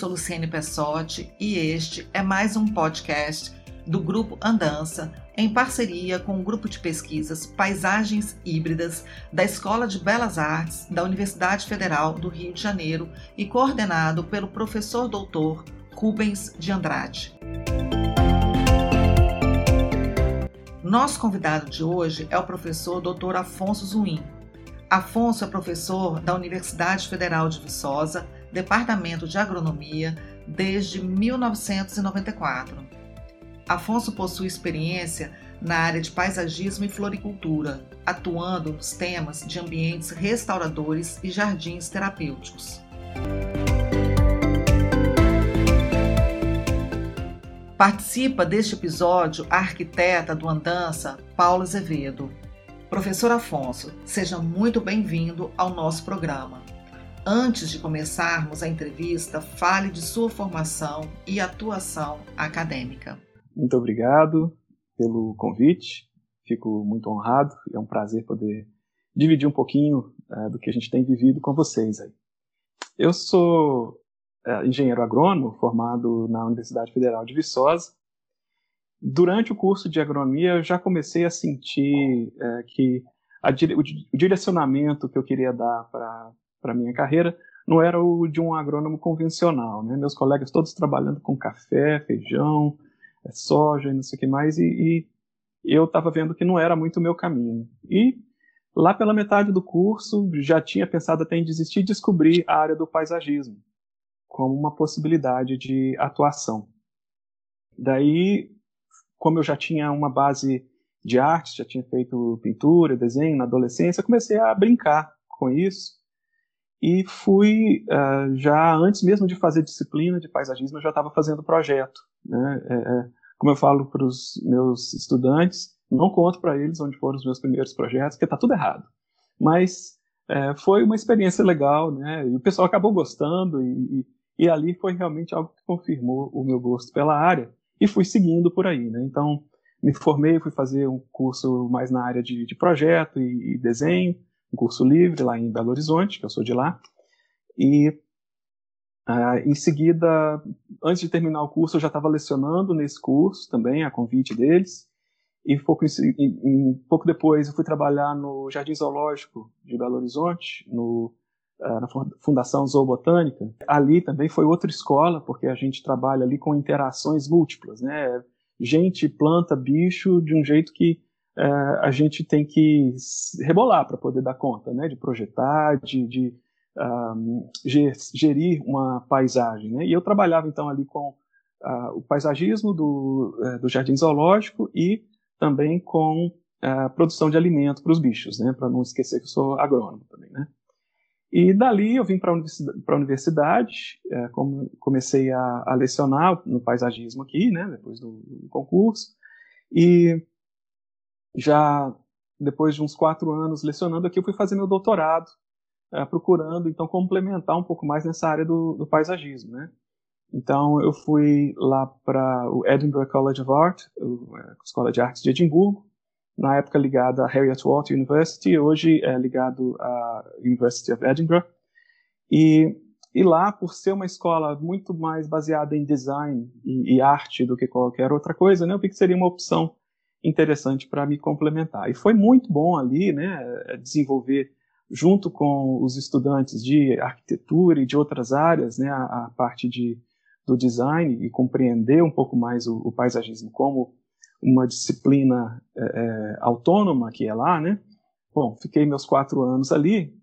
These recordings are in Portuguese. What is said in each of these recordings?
Sou Luciene Pessotti e este é mais um podcast do Grupo Andança, em parceria com o grupo de pesquisas Paisagens Híbridas da Escola de Belas Artes da Universidade Federal do Rio de Janeiro e coordenado pelo professor doutor Rubens de Andrade. Nosso convidado de hoje é o professor Dr. Afonso Zuim. Afonso é professor da Universidade Federal de Viçosa Departamento de Agronomia desde 1994. Afonso possui experiência na área de paisagismo e floricultura, atuando nos temas de ambientes restauradores e jardins terapêuticos. Participa deste episódio a arquiteta do Andança, Paula Azevedo. Professor Afonso, seja muito bem-vindo ao nosso programa. Antes de começarmos a entrevista, fale de sua formação e atuação acadêmica. Muito obrigado pelo convite. Fico muito honrado é um prazer poder dividir um pouquinho uh, do que a gente tem vivido com vocês aí. Eu sou uh, engenheiro agrônomo formado na Universidade Federal de Viçosa. Durante o curso de agronomia, eu já comecei a sentir uh, que a, o, o direcionamento que eu queria dar para para minha carreira não era o de um agrônomo convencional, né? Meus colegas todos trabalhando com café, feijão, é, soja e não sei o que mais, e, e eu estava vendo que não era muito o meu caminho. E lá pela metade do curso já tinha pensado até em desistir e descobrir a área do paisagismo como uma possibilidade de atuação. Daí, como eu já tinha uma base de arte, já tinha feito pintura, desenho na adolescência, comecei a brincar com isso e fui uh, já antes mesmo de fazer disciplina de paisagismo eu já estava fazendo projeto né? é, é, como eu falo para os meus estudantes não conto para eles onde foram os meus primeiros projetos porque está tudo errado. Mas é, foi uma experiência legal né? E o pessoal acabou gostando e, e, e, ali foi realmente algo que confirmou o meu gosto pela área e fui seguindo por aí né? Então me formei fui fazer um curso mais na área de, de projeto e, e desenho um curso livre lá em Belo Horizonte, que eu sou de lá. E uh, em seguida, antes de terminar o curso, eu já estava lecionando nesse curso também, a convite deles. E pouco, em, pouco depois eu fui trabalhar no Jardim Zoológico de Belo Horizonte, no, uh, na Fundação Zoobotânica. Ali também foi outra escola, porque a gente trabalha ali com interações múltiplas, né? Gente, planta, bicho, de um jeito que é, a gente tem que rebolar para poder dar conta, né, de projetar, de, de um, gerir uma paisagem. Né? E eu trabalhava então ali com uh, o paisagismo do, uh, do jardim zoológico e também com a uh, produção de alimento para os bichos, né, para não esquecer que eu sou agrônomo também. Né? E dali eu vim para a universidade, universidade é, comecei a, a, lecionar no paisagismo aqui, né, depois do, do concurso, e já depois de uns quatro anos lecionando aqui, eu fui fazer meu doutorado, é, procurando então complementar um pouco mais nessa área do, do paisagismo, né? Então eu fui lá para o Edinburgh College of Art, a Escola de Artes de Edimburgo, na época ligada à Harriet Walter University, hoje é ligado à University of Edinburgh. E, e lá, por ser uma escola muito mais baseada em design e, e arte do que qualquer outra coisa, né, eu vi que seria uma opção interessante para me complementar. E foi muito bom ali, né, desenvolver junto com os estudantes de arquitetura e de outras áreas, né, a, a parte de, do design e compreender um pouco mais o, o paisagismo como uma disciplina é, é, autônoma que é lá, né? Bom, fiquei meus quatro anos ali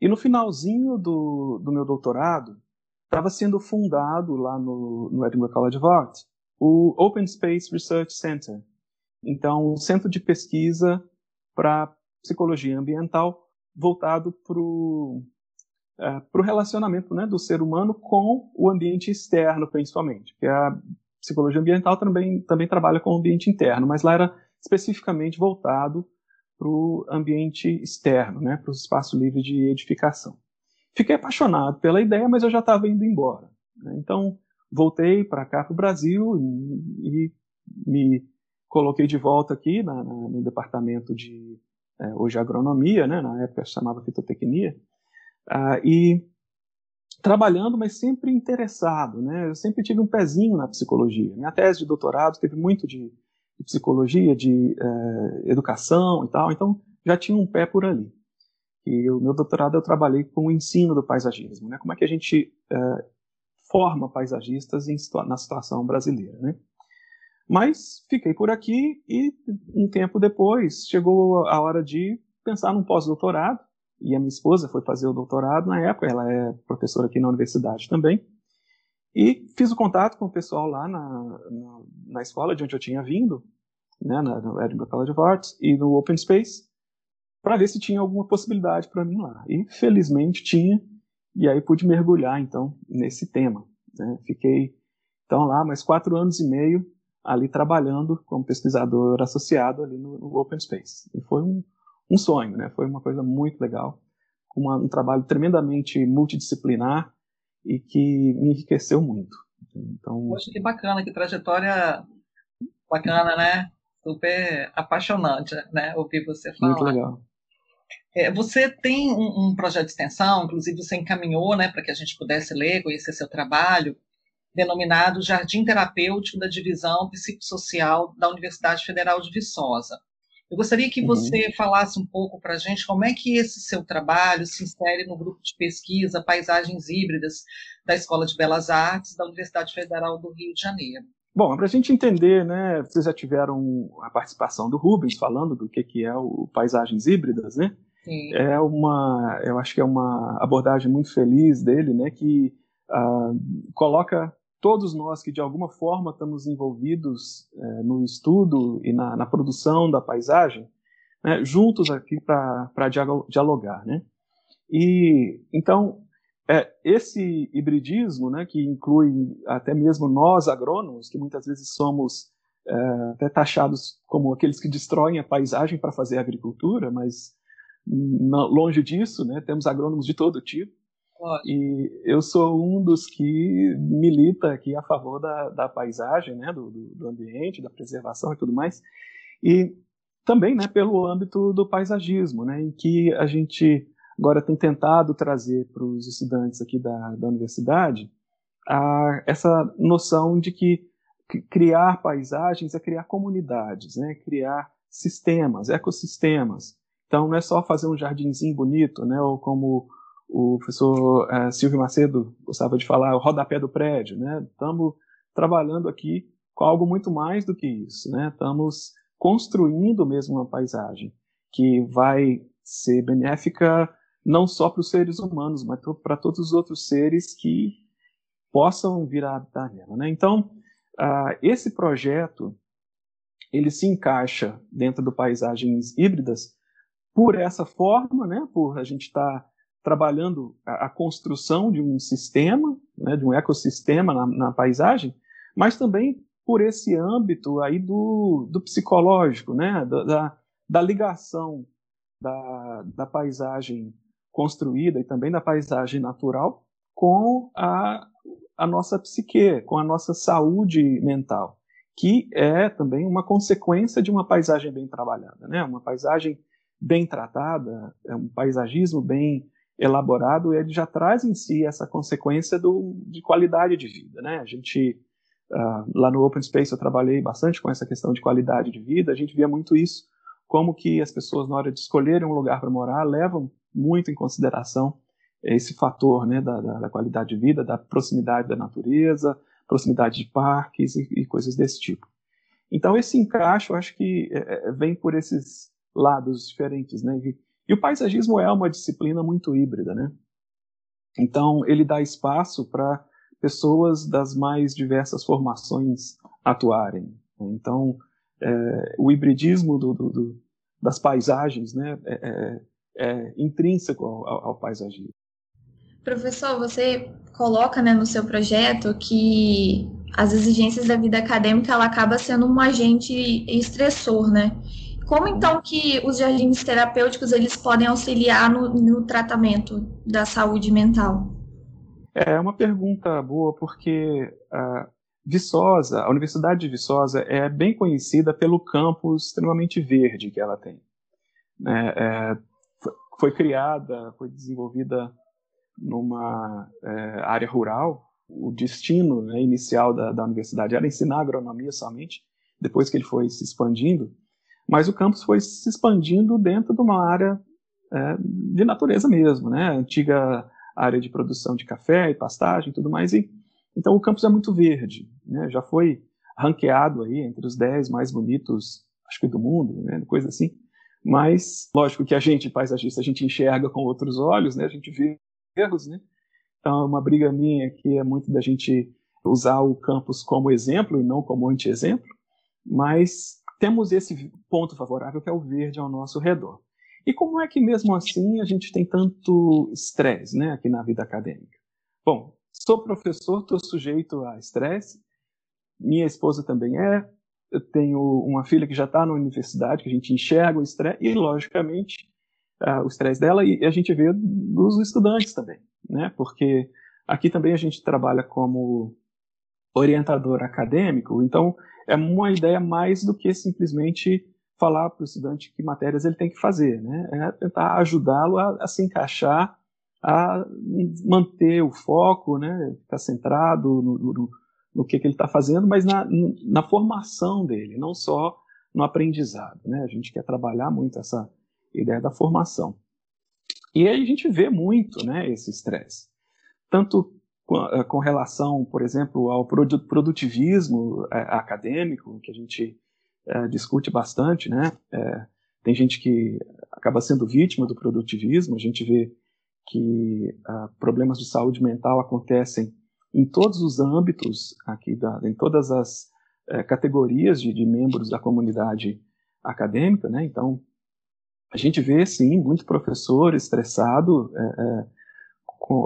e no finalzinho do, do meu doutorado estava sendo fundado lá no, no Edinburgh College of Art o Open Space Research Center, então, um centro de pesquisa para psicologia ambiental voltado para o é, relacionamento né, do ser humano com o ambiente externo, principalmente. Porque a psicologia ambiental também, também trabalha com o ambiente interno, mas lá era especificamente voltado para o ambiente externo, né, para o espaço livre de edificação. Fiquei apaixonado pela ideia, mas eu já estava indo embora. Né? Então, voltei para cá, para o Brasil, e, e me coloquei de volta aqui na, na, no departamento de é, hoje agronomia, né, na época chamava fitotecnia, uh, e trabalhando, mas sempre interessado, né? Eu sempre tive um pezinho na psicologia. Minha tese de doutorado teve muito de, de psicologia, de eh, educação e tal, então já tinha um pé por ali. E o meu doutorado eu trabalhei com o ensino do paisagismo, né? Como é que a gente eh, forma paisagistas em, na situação brasileira, né? Mas fiquei por aqui e um tempo depois chegou a hora de pensar num pós-doutorado e a minha esposa foi fazer o doutorado na época, ela é professora aqui na universidade também. E fiz o contato com o pessoal lá na, na, na escola de onde eu tinha vindo, né, na, no Edinburgh College of Arts e no Open Space, para ver se tinha alguma possibilidade para mim lá. E felizmente tinha, e aí pude mergulhar então nesse tema. Né? Fiquei então lá mais quatro anos e meio ali trabalhando como pesquisador associado ali no, no Open Space. E foi um, um, sonho, né? Foi uma coisa muito legal, uma, um trabalho tremendamente multidisciplinar e que me enriqueceu muito. Então, Poxa, que bacana, que trajetória bacana, né? Super apaixonante, né? Ouvir você falar. Muito legal. É, você tem um, um, projeto de extensão, inclusive você encaminhou, né, para que a gente pudesse ler, conhecer seu trabalho denominado Jardim Terapêutico da Divisão Psicossocial da Universidade Federal de Viçosa. Eu gostaria que uhum. você falasse um pouco para a gente como é que esse seu trabalho se insere no grupo de pesquisa Paisagens Híbridas da Escola de Belas Artes da Universidade Federal do Rio de Janeiro. Bom, para a gente entender, né, vocês já tiveram a participação do Rubens falando do que, que é o Paisagens Híbridas, né? Sim. É uma, eu acho que é uma abordagem muito feliz dele, né, que uh, coloca todos nós que de alguma forma estamos envolvidos é, no estudo e na, na, produção da paisagem, né, juntos aqui para dialogar, né? E então é, esse hibridismo, né, que inclui até mesmo nós agrônomos, que muitas vezes somos é, até taxados como aqueles que destroem a paisagem para fazer agricultura, mas longe disso, né, temos agrônomos de todo tipo. E eu sou um dos que milita aqui a favor da, da paisagem, né, do, do, ambiente, da preservação e tudo mais. E também né, pelo âmbito do paisagismo, né, em que a gente agora tem tentado trazer para os estudantes aqui da, da universidade a, essa noção de que criar paisagens é criar comunidades, né, criar sistemas, ecossistemas. Então não é só fazer um jardinzinho bonito, né, ou como o professor uh, Silvio Macedo gostava de falar, o rodapé do prédio, né? Estamos trabalhando aqui com algo muito mais do que isso, né? Estamos construindo mesmo uma paisagem que vai ser benéfica não só para os seres humanos, mas para todos os outros seres que possam vir a habitar nela, né? Então, uh, esse projeto ele se encaixa dentro do paisagens híbridas por essa forma, né? Por a gente estar tá trabalhando a, a construção de um sistema, né, de um ecossistema na, na, paisagem, mas também por esse âmbito aí do, do psicológico, né, da, da, ligação da, da paisagem construída e também da paisagem natural com a, a nossa psique, com a nossa saúde mental, que é também uma consequência de uma paisagem bem trabalhada, né? Uma paisagem bem tratada, é um paisagismo bem elaborado, ele já traz em si essa consequência do, de qualidade de vida. Né? A gente, uh, lá no Open Space, eu trabalhei bastante com essa questão de qualidade de vida, a gente via muito isso, como que as pessoas, na hora de escolherem um lugar para morar, levam muito em consideração esse fator né, da, da, da, qualidade de vida, da proximidade da natureza, proximidade de parques e, e coisas desse tipo. Então, esse encaixe, eu acho que é, é vem por esses lados diferentes, né? O paisagismo é uma disciplina muito híbrida, né? Então, ele dá espaço para pessoas das mais diversas formações atuarem. Então, é, o hibridismo do, do, do, das paisagens né, é, é, é intrínseco ao, ao, paisagismo. Professor, você coloca né, no seu projeto que as exigências da vida acadêmica ela acaba sendo um agente estressor, né? Como então que os jardins terapêuticos eles podem auxiliar no, no tratamento da saúde mental? É uma pergunta boa porque a Viçosa, a Universidade de Viçosa é bem conhecida pelo campus extremamente verde que ela tem. É, é, foi criada, foi desenvolvida numa é, área rural. O destino né, inicial da, da universidade era ensinar agronomia somente, depois que ele foi se expandindo, mas o campus foi se expandindo dentro de uma área é, de natureza mesmo, né? Antiga área de produção de café e pastagem e tudo mais. E, então o campus é muito verde, né? Já foi ranqueado aí entre os 10 mais bonitos, acho que do mundo, né? Coisa assim. Mas, lógico que a gente, paisagista, a gente enxerga com outros olhos, né? A gente vê erros, né? Então, é uma briga minha que é muito da gente usar o campus como exemplo e não como anti-exemplo, mas temos esse ponto favorável que é o verde ao nosso redor. E como é que mesmo assim a gente tem tanto estresse, né, aqui na vida acadêmica? Bom, sou professor, estou sujeito a estresse. Minha esposa também é. Eu tenho uma filha que já está na universidade, que a gente enxerga o estresse e, logicamente, uh, o estresse dela e a gente vê dos estudantes também, né? Porque aqui também a gente trabalha como orientador acadêmico, então é uma ideia mais do que simplesmente falar para o estudante que matérias ele tem que fazer, né? É tentar ajudá-lo a, a, se encaixar, a manter o foco, né? Ficar centrado no, no, no que, que ele está fazendo, mas na, na formação dele, não só no aprendizado, né? A gente quer trabalhar muito essa ideia da formação. E aí a gente vê muito, né? Esse estresse, tanto com, eh, com relação, por exemplo, ao produtivismo é, acadêmico, que a gente é, discute bastante, né? É, tem gente que acaba sendo vítima do produtivismo, a gente vê que uh, problemas de saúde mental acontecem em todos os âmbitos aqui, da, em todas as categorias de, de, membros da comunidade acadêmica, né? Então, a gente vê, sim, muito professor estressado, uh,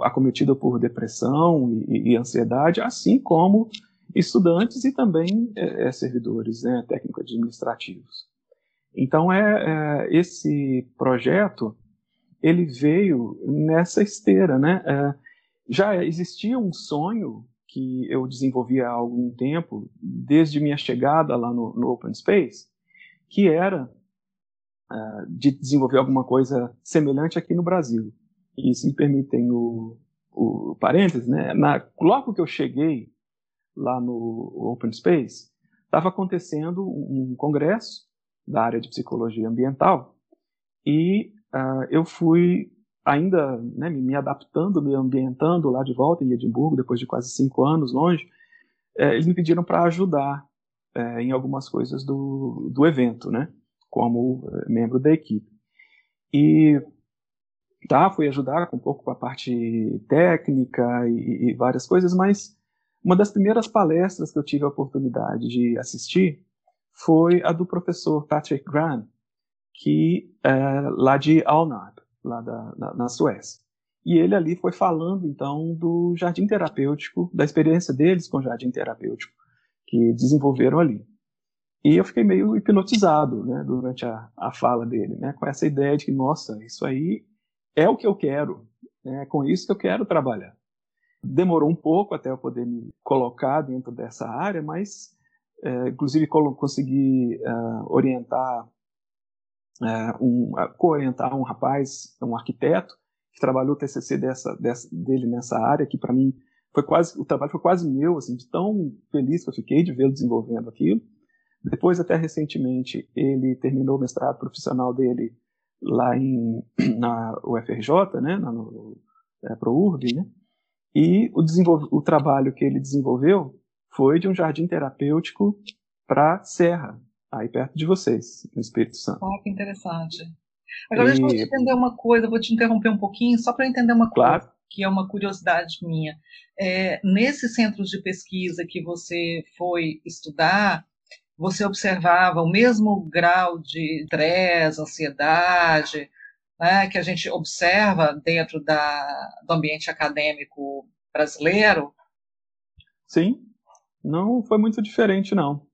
acometido por depressão e, e, ansiedade, assim como estudantes e também é, é, servidores né, técnico-administrativos. Então, é, é, esse projeto ele veio nessa esteira, né? É, já existia um sonho que eu desenvolvi há algum tempo, desde minha chegada lá no, no Open Space, que era uh, de desenvolver alguma coisa semelhante aqui no Brasil. E se me permitem o, o parênteses, né? Na, logo que eu cheguei lá no Open Space, estava acontecendo um congresso da área de psicologia ambiental e uh, eu fui ainda né, me adaptando, me ambientando lá de volta em Edimburgo, depois de quase cinco anos longe, é, eles me pediram para ajudar é, em algumas coisas do, do evento, né, como é, membro da equipe. E tá, fui ajudar um pouco com a parte técnica e, e várias coisas, mas uma das primeiras palestras que eu tive a oportunidade de assistir foi a do professor Patrick Graham, que é lá de Alnarp, lá da, na, na Suécia. E ele ali foi falando então do jardim terapêutico, da experiência deles com o jardim terapêutico que desenvolveram ali. E eu fiquei meio hipnotizado né, durante a, a fala dele, né, com essa ideia de que, nossa, isso aí é o que eu quero, né, é com isso que eu quero trabalhar. Demorou um pouco até eu poder me colocar dentro dessa área, mas é, inclusive consegui uh, orientar, uh, um, uh, co-orientar um rapaz, um arquiteto, que trabalhou o TCC dessa, dessa, dele nessa área, que para mim foi quase, o trabalho foi quase meu, assim, de tão feliz que eu fiquei de vê-lo desenvolvendo aquilo. Depois, até recentemente, ele terminou o mestrado profissional dele lá em, na UFRJ, né, na, no, é, ProURB, né, e o, o trabalho que ele desenvolveu foi de um jardim terapêutico para Serra, aí perto de vocês, no Espírito Santo. Oh, que interessante. Agora, e... deixa eu entender uma coisa, vou te interromper um pouquinho, só para entender uma claro. coisa, que é uma curiosidade minha. É, nesses centros de pesquisa que você foi estudar, você observava o mesmo grau de estresse, ansiedade, né, que a gente observa dentro da, do ambiente acadêmico brasileiro? Sim, não foi muito diferente, não.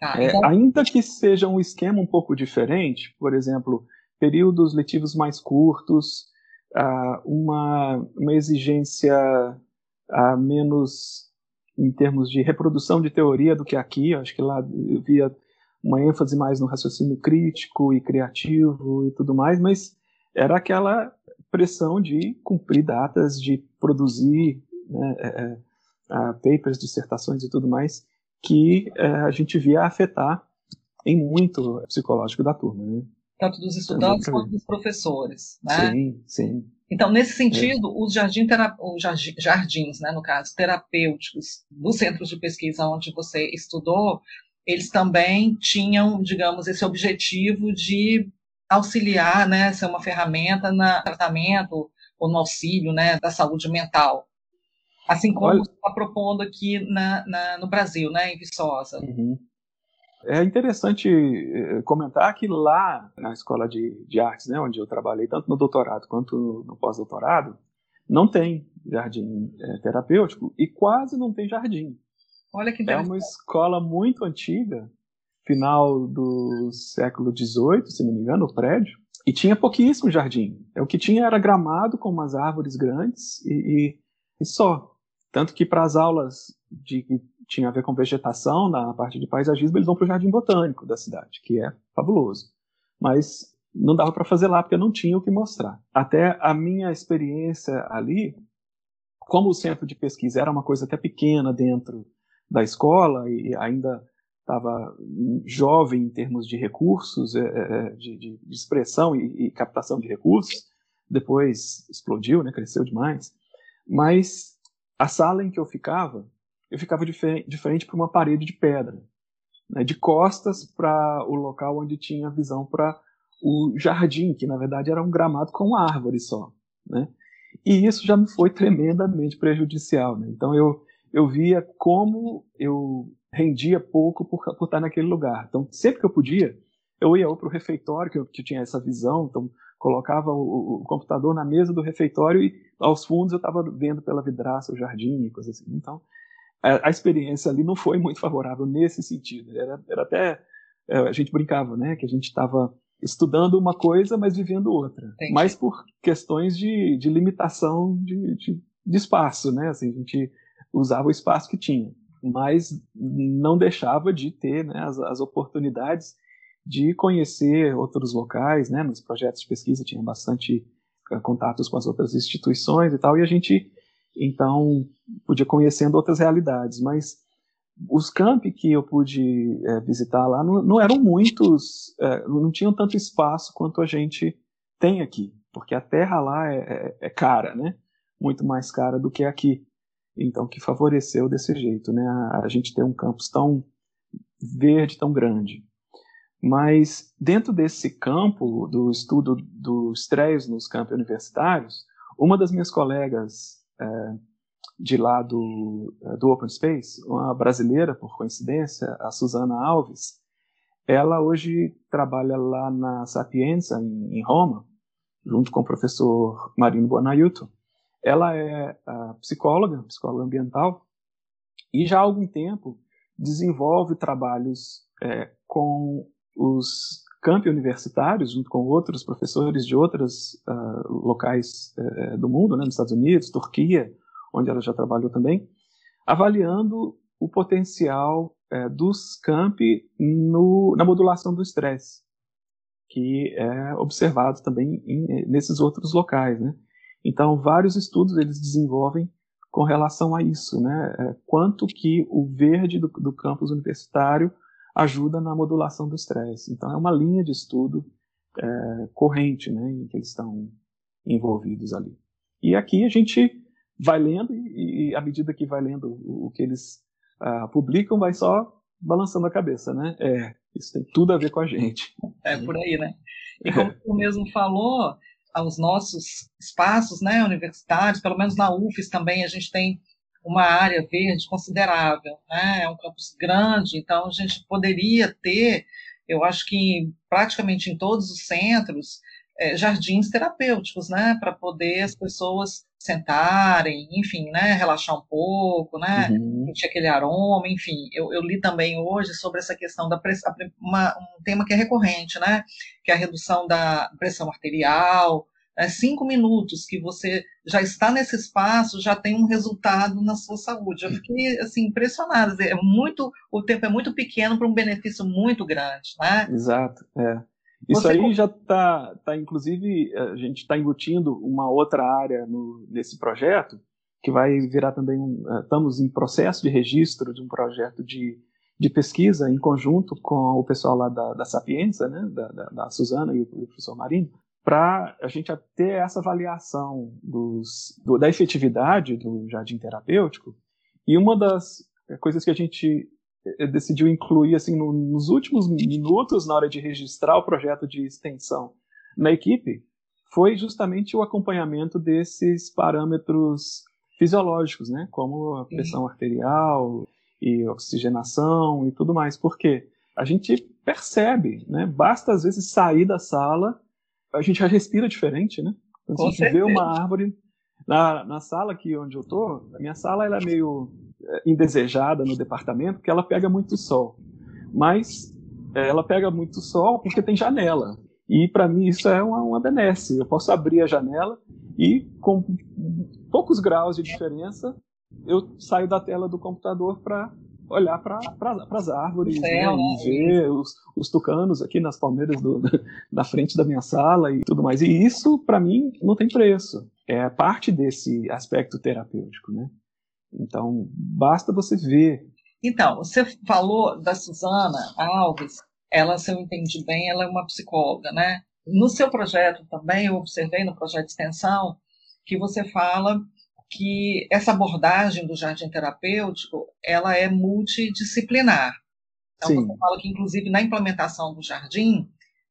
Tá, é, então... Ainda que seja um esquema um pouco diferente, por exemplo, períodos letivos mais curtos, uh, uma, uma exigência uh, menos em termos de reprodução de teoria do que aqui, eu acho que lá eu via uma ênfase mais no raciocínio crítico e criativo e tudo mais, mas era aquela pressão de cumprir datas, de produzir né, é, é papers, dissertações e tudo mais, que é, a gente via afetar em muito o psicológico da turma. Né? Tanto dos estudantes quanto dos professores. Né? Sim, sim. Então, nesse sentido, os, jardim os jardins, né, no caso, terapêuticos dos centros de pesquisa onde você estudou, eles também tinham, digamos, esse objetivo de auxiliar, né, ser uma ferramenta no tratamento ou no auxílio né, da saúde mental. Assim como está propondo aqui na, na, no Brasil, né, em Viçosa. Uhum. É interessante eh, comentar que lá na Escola de, de Artes, né, onde eu trabalhei, tanto no doutorado quanto no pós-doutorado, não tem jardim é, terapêutico e quase não tem jardim. Olha que É uma escola muito antiga, final do século XVIII, se não me engano, o prédio, e tinha pouquíssimo jardim. É, o que tinha era gramado com umas árvores grandes e, e, e só. Tanto que para as aulas de tinha a ver com vegetação, na parte de paisagismo, eles vão para o jardim botânico da cidade, que é fabuloso. Mas não dava para fazer lá porque não tinha o que mostrar. Até a minha experiência ali, como o centro de pesquisa era uma coisa até pequena dentro da escola e ainda estava jovem em termos de recursos, é, é, é, de, de, de expressão e, e, captação de recursos. Depois explodiu, né, cresceu demais. Mas a sala em que eu ficava, eu ficava diferente, diferente para uma parede de pedra, né, de costas para o local onde tinha visão para o jardim, que na verdade era um gramado com árvore só. Né? E isso já me foi tremendamente prejudicial. Né? Então eu eu via como eu rendia pouco por, por estar naquele lugar. Então, sempre que eu podia, eu ia para o refeitório, que eu, que tinha essa visão, então colocava o, o, computador na mesa do refeitório e aos fundos eu estava vendo pela vidraça o jardim e coisas assim. Então, a, a, experiência ali não foi muito favorável nesse sentido. Era, era até é, a gente brincava, né, que a gente estava estudando uma coisa, mas vivendo outra. Entendi. Mas por questões de, de limitação de, de, de espaço, né? Assim, a gente usava o espaço que tinha, mas não deixava de ter né, as, as, oportunidades de conhecer outros locais, né, nos projetos de pesquisa tinha bastante uh, contatos com as outras instituições e tal, e a gente então podia conhecendo outras realidades, mas os campi que eu pude é, visitar lá não, não eram muitos, é, não tinham tanto espaço quanto a gente tem aqui, porque a terra lá é, é, é cara, né? Muito mais cara do que aqui então que favoreceu desse jeito, né, a, a gente ter um campus tão verde, tão grande. Mas dentro desse campo do estudo do estresse nos campos universitários, uma das minhas colegas de lá do, é, do Open Space, uma brasileira, por coincidência, a Susana Alves, ela hoje trabalha lá na Sapienza, em, em Roma, junto com o professor Marino Bonaiuto, ela é psicóloga, psicóloga ambiental, e já há algum tempo desenvolve trabalhos é, com os campi universitários, junto com outros professores de outros uh, locais uh, do mundo, né, nos Estados Unidos, Turquia, onde ela já trabalhou também, avaliando o potencial uh, dos campi no, na modulação do estresse, que é observado também em, nesses outros locais. Né? Então, vários estudos eles desenvolvem com relação a isso, né? Quanto que o verde do, do campus universitário ajuda na modulação do estresse. Então, é uma linha de estudo é, corrente, né, em que eles estão envolvidos ali. E aqui a gente vai lendo e, e à medida que vai lendo o, o que eles uh, publicam, vai só balançando a cabeça, né? É, isso tem tudo a ver com a gente. É por aí, né? E como tu mesmo falou, aos nossos espaços né, universitários, pelo menos na UFES também a gente tem uma área verde considerável, né? é um campus grande, então a gente poderia ter, eu acho que praticamente em todos os centros, é, jardins terapêuticos, né, para poder as pessoas sentarem, enfim, né, relaxar um pouco, né, uhum. sentir aquele aroma, enfim. Eu, eu, li também hoje sobre essa questão da pressão, uma, um tema que é recorrente, né, que é a redução da pressão arterial, é, cinco minutos que você já está nesse espaço, já tem um resultado na sua saúde. Eu fiquei assim impressionada. É muito, o tempo é muito pequeno para um benefício muito grande, né? Exato. É. Isso Você... aí já está, tá, inclusive, a gente está embutindo uma outra área no, nesse projeto, que vai virar também, um, eh, estamos em processo de registro de um projeto de, de pesquisa em conjunto com o pessoal lá da, da Sapienza, né, da, da, da Suzana e o, o professor Marinho, para a gente ter essa avaliação dos, do, da efetividade do jardim terapêutico. E uma das coisas que a gente eh, decidiu incluir assim no, nos últimos minutos na hora de registrar o projeto de extensão na equipe foi justamente o acompanhamento desses parâmetros fisiológicos, né, como a pressão arterial e oxigenação e tudo mais, porque a gente percebe, né, basta às vezes sair da sala, a gente já respira diferente, né? Quando a gente vê uma árvore na, na sala aqui onde eu tô, a minha sala ela é meio é, indesejada no departamento, porque ela pega muito sol. Mas é, ela pega muito sol porque tem janela. E para mim isso é uma, uma benesse. Eu posso abrir a janela e com poucos graus de diferença eu saio da tela do computador para olhar para pra, as árvores céu, né, e né? ver os, os, tucanos aqui nas palmeiras do, na frente da minha sala e tudo mais. E isso, para mim, não tem preço. É parte desse aspecto terapêutico, né? Então, basta você ver. Então, você falou da Suzana Alves, ela, se eu entendi bem, ela é uma psicóloga, né? No seu projeto também, eu observei no projeto de extensão, que você fala que essa abordagem do jardim terapêutico, ela é multidisciplinar. Então, Sim. você fala que, inclusive, na implementação do jardim,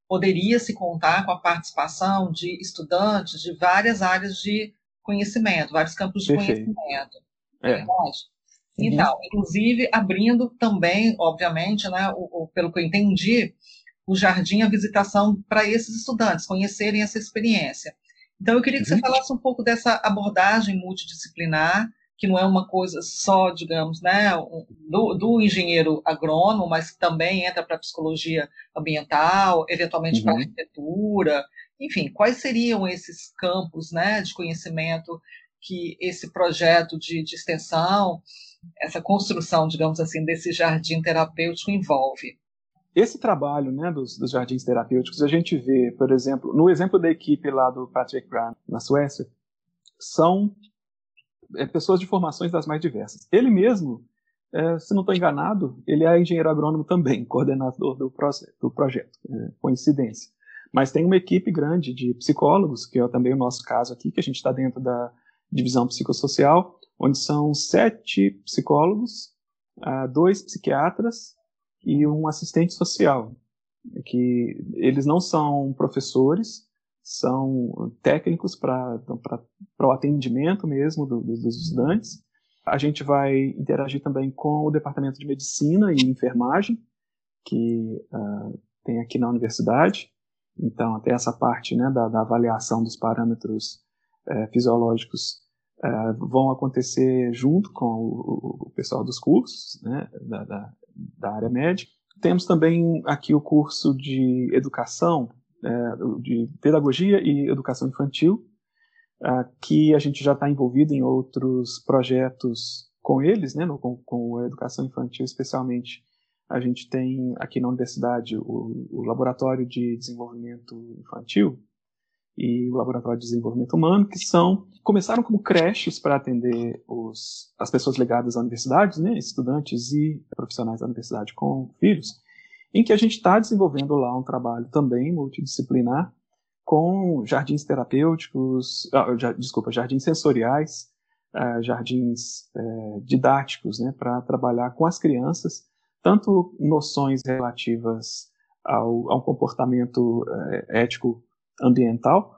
poderia se contar com a participação de estudantes de várias áreas de conhecimento, vários campos de Perfeito. conhecimento. É. é. Uhum. Então, inclusive abrindo também, obviamente, né, o, o, pelo que eu entendi, o jardim, a visitação para esses estudantes conhecerem essa experiência. Então, eu queria que você uhum. falasse um pouco dessa abordagem multidisciplinar, que não é uma coisa só, digamos, né, do, do engenheiro agrônomo, mas que também entra para a psicologia ambiental, eventualmente uhum. para a arquitetura, enfim, quais seriam esses campos né, de conhecimento que esse projeto de, de extensão, essa construção, digamos assim, desse jardim terapêutico envolve? Esse trabalho né, dos, dos, jardins terapêuticos, a gente vê, por exemplo, no exemplo da equipe lá do Patrick Brown, na Suécia, são é, pessoas de formações das mais diversas. Ele mesmo, é, se não estou enganado, ele é engenheiro agrônomo também, coordenador do, do projeto, é, coincidência. Mas tem uma equipe grande de psicólogos, que é também o nosso caso aqui, que a gente está dentro da divisão psicossocial, onde são sete psicólogos, uh, dois psiquiatras e um assistente social, que eles não são professores, são técnicos para o atendimento mesmo do, do, dos estudantes. A gente vai interagir também com o departamento de medicina e enfermagem, que uh, tem aqui na universidade. Então, até essa parte né, da, da avaliação dos parâmetros uh, fisiológicos uh, vão acontecer junto com o, o pessoal dos cursos né, da, da, da, área médica. Temos também aqui o curso de educação, uh, de pedagogia e educação infantil, uh, que a gente já está envolvido em outros projetos com eles, né, no, com, com a educação infantil especialmente. A gente tem aqui na universidade o, o Laboratório de Desenvolvimento Infantil, e o Laboratório de Desenvolvimento Humano, que são começaram como creches para atender os, as pessoas ligadas à universidade, né, estudantes e profissionais da universidade com filhos, em que a gente está desenvolvendo lá um trabalho também multidisciplinar com jardins terapêuticos, ah, já, desculpa, jardins sensoriais, ah, jardins eh, didáticos, né, para trabalhar com as crianças, tanto noções relativas ao, ao comportamento eh, ético ambiental,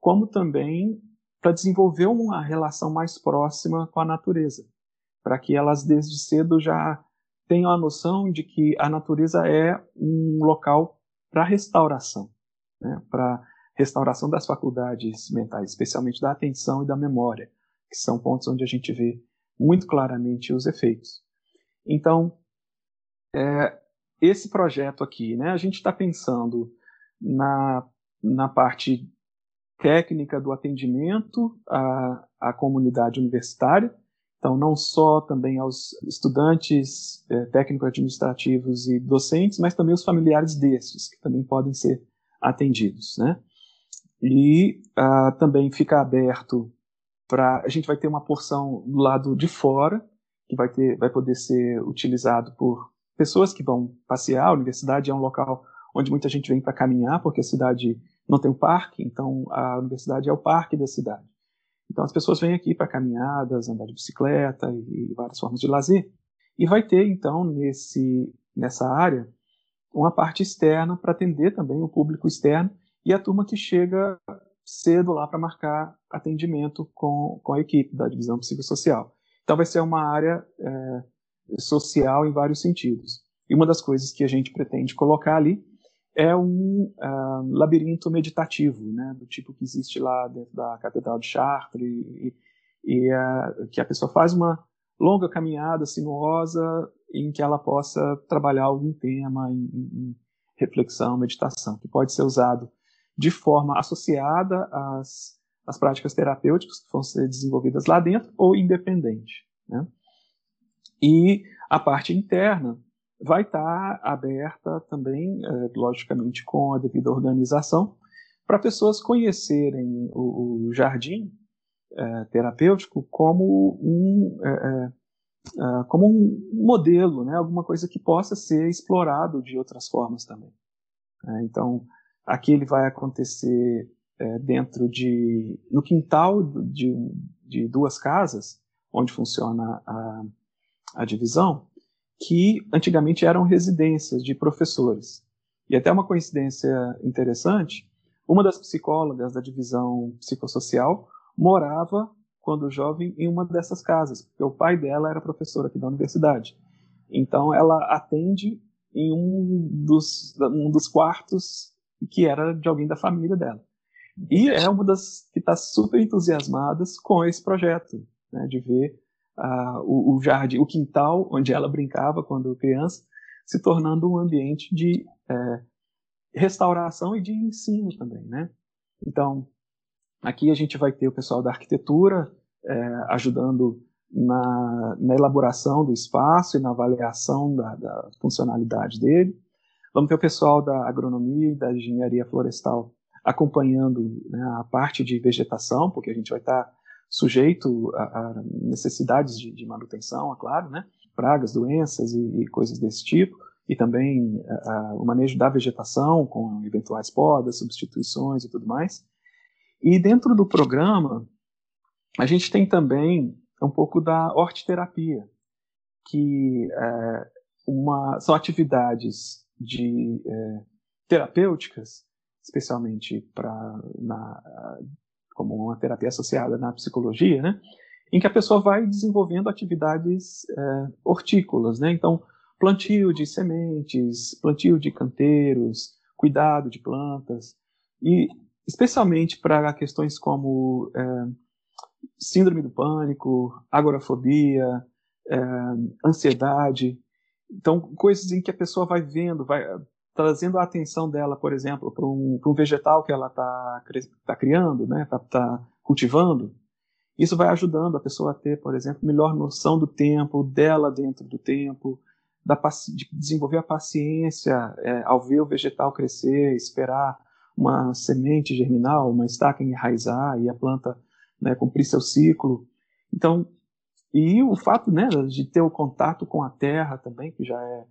como também para desenvolver uma relação mais próxima com a natureza, para que elas desde cedo já tenham a noção de que a natureza é um local para restauração, né? para restauração das faculdades mentais, especialmente da atenção e da memória, que são pontos onde a gente vê muito claramente os efeitos. Então, é, esse projeto aqui, né, a gente está pensando na na parte técnica do atendimento à, à comunidade universitária, então não só também aos estudantes é, técnico-administrativos e docentes, mas também os familiares destes, que também podem ser atendidos, né? E uh, também fica aberto para a gente vai ter uma porção do lado de fora que vai ter, vai poder ser utilizado por pessoas que vão passear. A universidade é um local onde muita gente vem para caminhar, porque a cidade não tem um parque, então a universidade é o parque da cidade. Então as pessoas vêm aqui para caminhadas, andar de bicicleta e, e várias formas de lazer. E vai ter então nesse nessa área uma parte externa para atender também o público externo e a turma que chega cedo lá para marcar atendimento com, com a equipe da divisão psicossocial. Então vai ser uma área é, social em vários sentidos. E uma das coisas que a gente pretende colocar ali é um uh, labirinto meditativo, né, do tipo que existe lá dentro da Catedral de Chartres, e, e uh, que a pessoa faz uma longa caminhada sinuosa em que ela possa trabalhar algum tema em, em reflexão, meditação, que pode ser usado de forma associada às, às práticas terapêuticas que vão ser desenvolvidas lá dentro ou independente. Né? E a parte interna vai estar aberta também, é, logicamente, com a devida organização, para pessoas conhecerem o, jardim é, terapêutico como um, é, como um modelo, né, alguma coisa que possa ser explorado de outras formas também. Então, aqui ele vai acontecer dentro de no quintal de, de duas casas, onde funciona a, a divisão, que antigamente eram residências de professores. E até uma coincidência interessante, uma das psicólogas da divisão psicossocial morava, quando jovem, em uma dessas casas, porque o pai dela era professor aqui da universidade. Então ela atende em um dos, um dos quartos que era de alguém da família dela. E é uma das que está super entusiasmadas com esse projeto, né, de ver o, o, jardim, o quintal onde ela brincava quando criança, se tornando um ambiente de é, restauração e de ensino também, né? Então, aqui a gente vai ter o pessoal da arquitetura é, ajudando na, na, elaboração do espaço e na avaliação da, da funcionalidade dele. Vamos ter o pessoal da agronomia e da engenharia florestal acompanhando né, a parte de vegetação, porque a gente vai estar sujeito a, a necessidades de, de, manutenção, é claro, né? pragas, doenças e, e coisas desse tipo, e também a, o manejo da vegetação com eventuais podas, substituições e tudo mais. E dentro do programa, a gente tem também um pouco da hortiterapia, que é uma, são atividades de é, terapêuticas, especialmente para como uma terapia associada na psicologia, né? Em que a pessoa vai desenvolvendo atividades é, hortícolas, né? Então, plantio de sementes, plantio de canteiros, cuidado de plantas e especialmente para questões como é, síndrome do pânico, agorafobia, é, ansiedade. Então, coisas em que a pessoa vai vendo, vai trazendo a atenção dela, por exemplo, para um, um, vegetal que ela está tá criando, né, está tá cultivando, isso vai ajudando a pessoa a ter, por exemplo, melhor noção do tempo, dela dentro do tempo, da, de desenvolver a paciência é, ao ver o vegetal crescer, esperar uma semente germinar, uma estaca enraizar e a planta né, cumprir seu ciclo. Então, e o fato né, de ter o contato com a terra também, que já é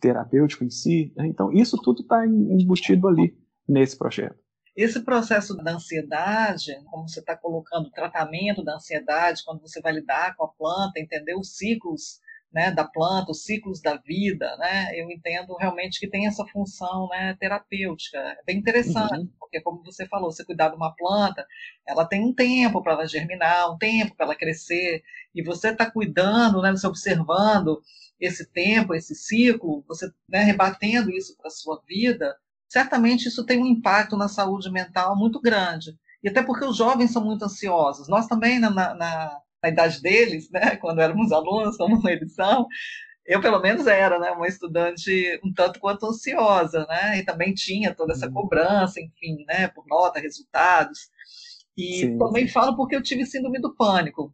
terapêutico em si. Né? Então, isso tudo está embutido ali nesse projeto. Esse processo da ansiedade, como você está colocando, o tratamento da ansiedade, quando você vai lidar com a planta, entender os ciclos né, da planta, os ciclos da vida, né, eu entendo realmente que tem essa função né, terapêutica. É bem interessante, uhum. porque, como você falou, você cuidar de uma planta, ela tem um tempo para ela germinar, um tempo para ela crescer, e você está cuidando, né, você observando esse tempo, esse ciclo, você né, rebatendo isso para a sua vida, certamente isso tem um impacto na saúde mental muito grande. E até porque os jovens são muito ansiosos. Nós também, na, na, na idade deles, né, quando éramos alunos, como uma edição, eu pelo menos era né, uma estudante um tanto quanto ansiosa, né, e também tinha toda essa uhum. cobrança, enfim, né, por nota, resultados. E Sim. também falo porque eu tive síndrome do pânico.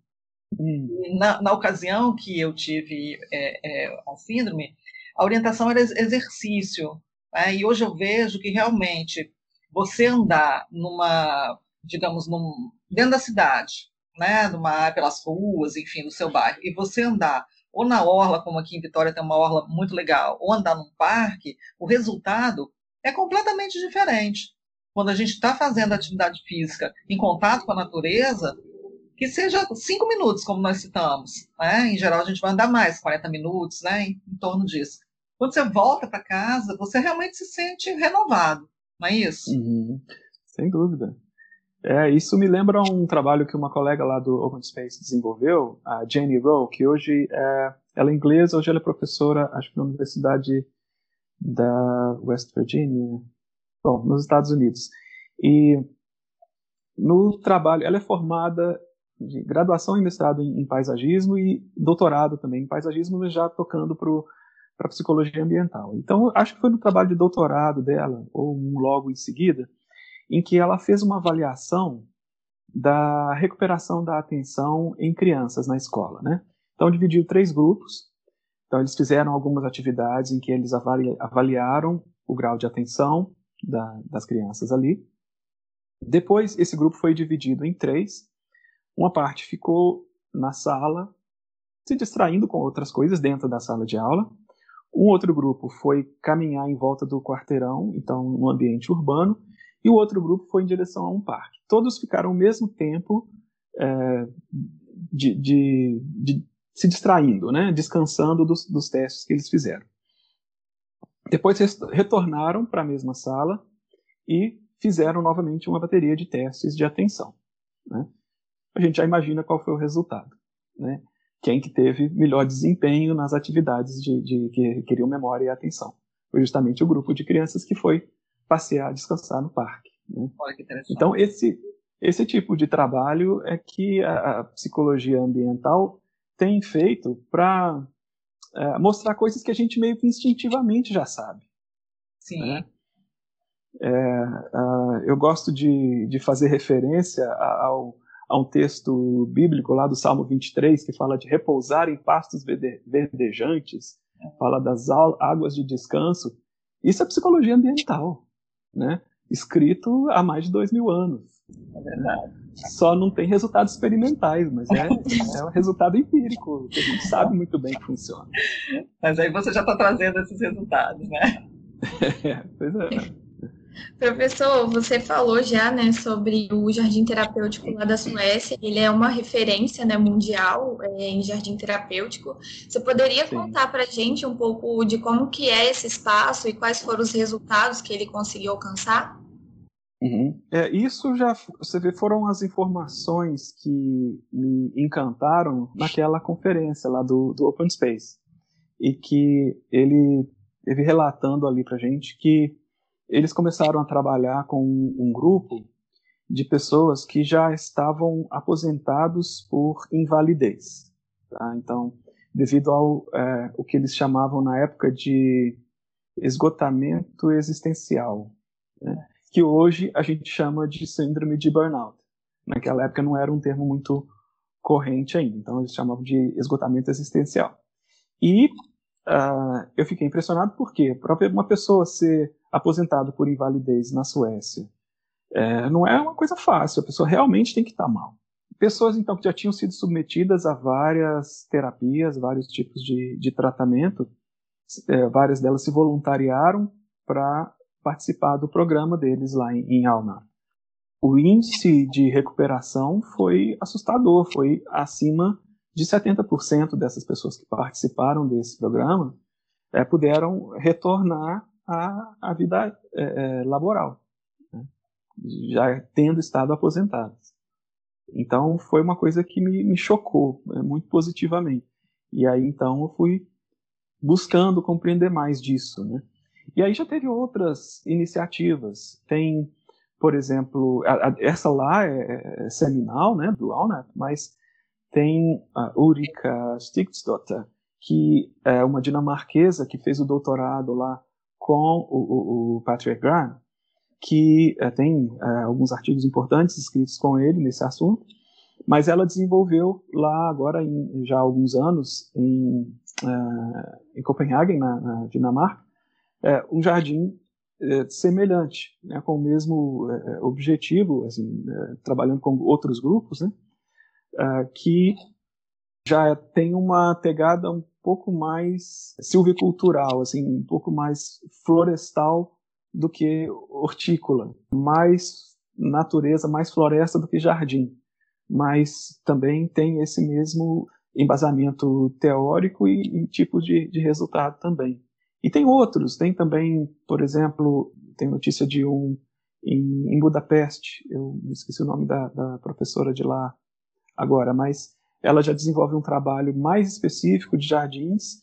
Hum. Na, na, ocasião que eu tive é, é, a síndrome, a orientação era exercício. Né? E hoje eu vejo que realmente você andar numa, digamos, num, dentro da cidade, né, numa, pelas ruas, enfim, no seu bairro, e você andar ou na orla, como aqui em Vitória tem uma orla muito legal, ou andar num parque, o resultado é completamente diferente. Quando a gente está fazendo atividade física em contato com a natureza, que seja cinco minutos, como nós citamos. Né? Em geral, a gente vai andar mais, 40 minutos, né? em, em torno disso. Quando você volta para casa, você realmente se sente renovado, não é isso? Uhum. Sem dúvida. É, isso me lembra um trabalho que uma colega lá do Open Space desenvolveu, a Jenny Rowe, que hoje é, ela é inglesa, hoje ela é professora, acho que na Universidade da West Virginia, bom, nos Estados Unidos. E no trabalho, ela é formada de graduação e mestrado em, em paisagismo e doutorado também em paisagismo, já tocando para psicologia ambiental. Então, acho que foi no trabalho de doutorado dela, ou um logo em seguida, em que ela fez uma avaliação da recuperação da atenção em crianças na escola, né? Então dividiu três grupos. Então eles fizeram algumas atividades em que eles avali avaliaram o grau de atenção da, das crianças ali. Depois esse grupo foi dividido em três. Uma parte ficou na sala se distraindo com outras coisas dentro da sala de aula. Um outro grupo foi caminhar em volta do quarteirão, então no ambiente urbano, e o outro grupo foi em direção a um parque. Todos ficaram ao mesmo tempo é, de, de, de, se distraindo, né, descansando dos, dos testes que eles fizeram. Depois retornaram para a mesma sala e fizeram novamente uma bateria de testes de atenção. Né? A gente já imagina qual foi o resultado. Né? Quem que teve melhor desempenho nas atividades de, de, que requeriam memória e atenção. Foi justamente o grupo de crianças que foi passear, descansar no parque. Né? Então, esse, esse tipo de trabalho é que a, a psicologia ambiental tem feito para é, mostrar coisas que a gente meio que instintivamente já sabe. Sim. Né? É, uh, eu gosto de, de fazer referência ao, a um texto bíblico lá do Salmo 23 que fala de repousar em pastos verdejantes, é. fala das águas de descanso. Isso é psicologia ambiental né? escrito há mais de dois mil anos. É verdade. Só não tem resultados experimentais, mas é, é um resultado empírico, que a gente sabe muito bem que funciona. Mas aí você já está trazendo esses resultados, né? É, pois é. Professor, você falou já, né, sobre o jardim terapêutico lá da Suécia. Ele é uma referência, né, mundial é, em jardim terapêutico. Você poderia Sim. contar para gente um pouco de como que é esse espaço e quais foram os resultados que ele conseguiu alcançar? Uhum. É, isso já, você vê, foram as informações que me encantaram naquela conferência lá do, do Open Space e que ele teve relatando ali para gente que eles começaram a trabalhar com um, grupo de pessoas que já estavam aposentados por invalidez. Tá? Então, devido ao é, o que eles chamavam na época de esgotamento existencial, né? que hoje a gente chama de síndrome de burnout. Naquela época não era um termo muito corrente ainda, então eles chamavam de esgotamento existencial. E uh, eu fiquei impressionado porque para uma pessoa ser aposentado por invalidez na Suécia. É, não é uma coisa fácil, a pessoa realmente tem que estar mal. Pessoas, então, que já tinham sido submetidas a várias terapias, vários tipos de, de tratamento, é, várias delas se voluntariaram para participar do programa deles lá em, em. O índice de recuperação foi assustador, foi acima de 70% dessas pessoas que participaram desse programa é, puderam retornar a, vida é, é, laboral, né? já tendo estado aposentados. Então foi uma coisa que me, me chocou né, muito positivamente. E aí então eu fui buscando compreender mais disso, né? E aí já teve outras iniciativas. Tem, por exemplo, a, a, essa lá é, é, seminal, né, do Alnat, mas tem a Ulrika Stigtsdotter, que é uma dinamarquesa que fez o doutorado lá com o, o, Patrick Graham, que é, tem é, alguns artigos importantes escritos com ele nesse assunto, mas ela desenvolveu lá agora, em, já há alguns anos, em, é, em Copenhague, na, na, Dinamarca, um jardim semelhante, né, com o mesmo objetivo, assim, trabalhando com outros grupos, né, que já tem uma pegada um pouco mais silvicultural, assim, um pouco mais florestal do que hortícola, mais natureza, mais floresta do que jardim, mas também tem esse mesmo embasamento teórico e, e de, de resultado também. E tem outros, tem também, por exemplo, tem notícia de um em, em Budapeste, eu esqueci o nome da, da professora de lá agora, mas ela já desenvolve um trabalho mais específico de jardins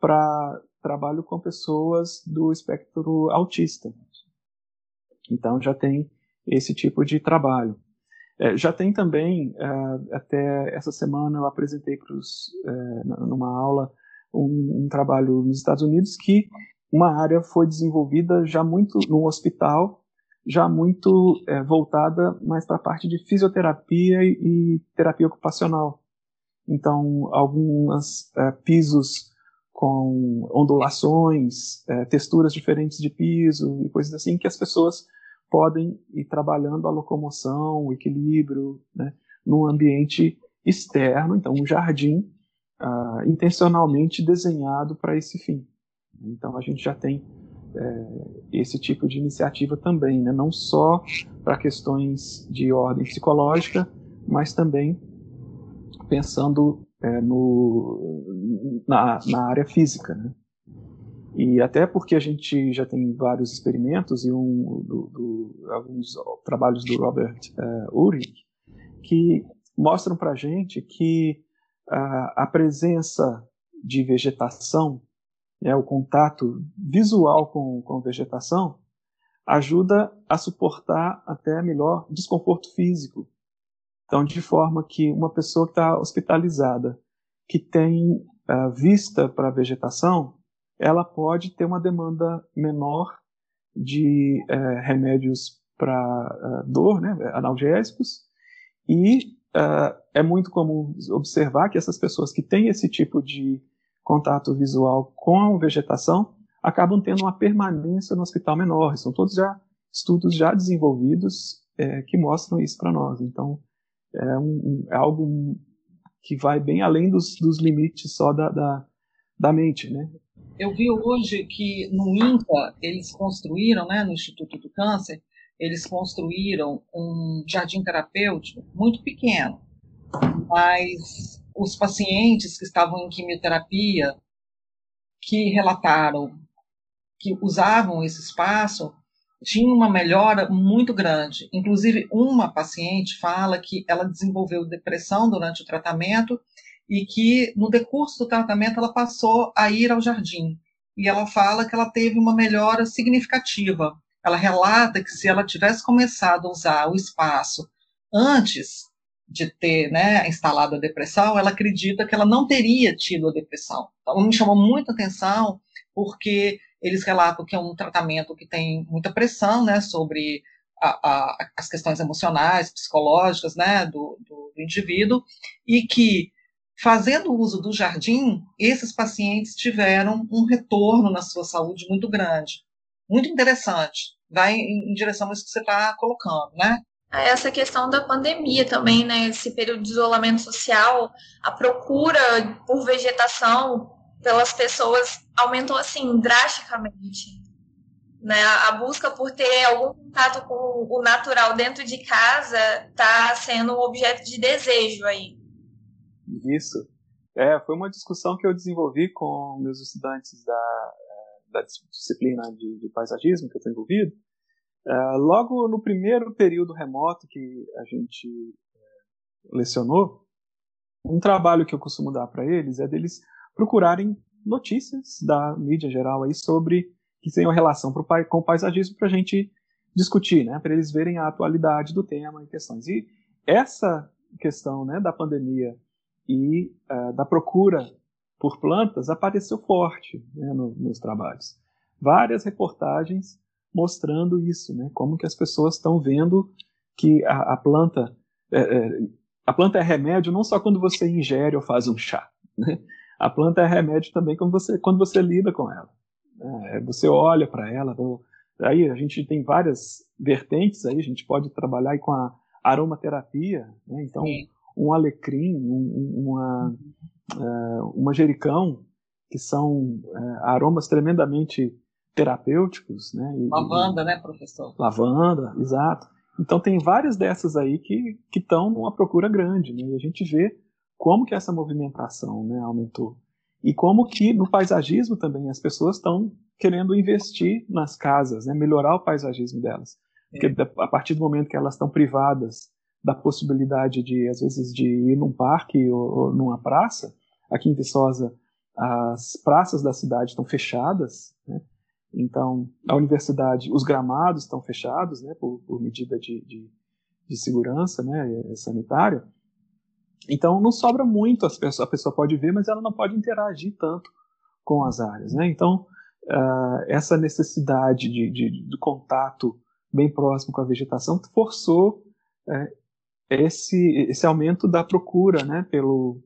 para trabalho com pessoas do espectro autista. Então já tem esse tipo de trabalho. É, já tem também, é, até essa semana eu apresentei pros, é, numa aula um, um, trabalho nos Estados Unidos que uma área foi desenvolvida já muito no hospital, já muito é, voltada mais para a parte de fisioterapia e, e terapia ocupacional. Então, alguns é, pisos com ondulações, é, texturas diferentes de piso e coisas assim que as pessoas podem ir trabalhando a locomoção, o equilíbrio, né, num ambiente externo, então um jardim uh, intencionalmente desenhado para esse fim. Então a gente já tem é, esse tipo de iniciativa também, né, não só para questões de ordem psicológica, mas também pensando é, no, na, na, área física. Né? E até porque a gente já tem vários experimentos e um, do, do, alguns trabalhos do Robert uh, Ulrich que mostram para a gente que a presença de vegetação, né, o contato visual com, com vegetação, ajuda a suportar até melhor desconforto físico então, de forma que uma pessoa que está hospitalizada, que tem uh, vista para a vegetação, ela pode ter uma demanda menor de uh, remédios para uh, dor, né, analgésicos, e é muito comum observar que essas pessoas que têm esse tipo de contato visual com a vegetação acabam tendo uma permanência no hospital menor. São todos já estudos já desenvolvidos é, que mostram isso para nós. Então, é, um, é algo que vai bem além dos, dos limites só da, da, da, mente, né? Eu vi hoje que no INCA eles construíram, né, no Instituto do Câncer, eles construíram um jardim terapêutico muito pequeno, mas os pacientes que estavam em quimioterapia que relataram que usavam esse espaço tinha uma melhora muito grande. Inclusive, uma paciente fala que ela desenvolveu depressão durante o tratamento e que no decurso do tratamento ela passou a ir ao jardim. E ela fala que ela teve uma melhora significativa. Ela relata que se ela tivesse começado a usar o espaço antes de ter né, instalado a depressão, ela acredita que ela não teria tido a depressão. Então, me chamou muita atenção porque eles relatam que é um tratamento que tem muita pressão, né, sobre a, a, as questões emocionais, psicológicas, né, do, do, do indivíduo, e que, fazendo uso do jardim, esses pacientes tiveram um retorno na sua saúde muito grande. Muito interessante. Vai em, em direção a isso que você está colocando, né? essa questão da pandemia também, né? Esse período de isolamento social, a procura por vegetação pelas pessoas aumentou assim drasticamente. Né? A busca por ter algum contato com o natural dentro de casa está sendo um objeto de desejo aí. Isso. É, foi uma discussão que eu desenvolvi com meus estudantes da, da disciplina de, de paisagismo que eu estou envolvido. É, logo no primeiro período remoto que a gente é, lecionou, um trabalho que eu costumo dar para eles é deles procurarem notícias da mídia geral aí sobre que tenham relação pro, com o paisagismo para a gente discutir, né, para eles verem a atualidade do tema e questões. E essa questão né, da pandemia e uh, da procura por plantas apareceu forte né, no, nos trabalhos. Várias reportagens mostrando isso, né, como que as pessoas estão vendo que a, a planta é, é, a planta é remédio não só quando você ingere ou faz um chá, né? A planta é remédio também quando você, quando você lida com ela. É, você olha para ela, aí a gente tem várias vertentes aí, a gente pode trabalhar com a aromaterapia, né? então Sim. um alecrim, um, uma, uhum. uh, um manjericão, que são uh, aromas tremendamente terapêuticos. Né? E, lavanda, e, né, professor? Lavanda, exato. Então tem várias dessas aí que estão numa procura grande, né? e a gente vê como que essa movimentação né, aumentou. E como que no paisagismo também as pessoas estão querendo investir nas casas, né, melhorar o paisagismo delas. Porque é. a partir do momento que elas estão privadas da possibilidade de, às vezes, de ir num parque ou, ou numa praça, aqui em Viçosa, as praças da cidade estão fechadas, né? então a universidade, os gramados estão fechados, né, por, por medida de, de, de, segurança, né, sanitária. Então não sobra muito, pessoas, a pessoa pode ver, mas ela não pode interagir tanto com as áreas, né? Então uh, essa necessidade de, de, de contato bem próximo com a vegetação, forçou é, esse, esse aumento da procura né, pelo,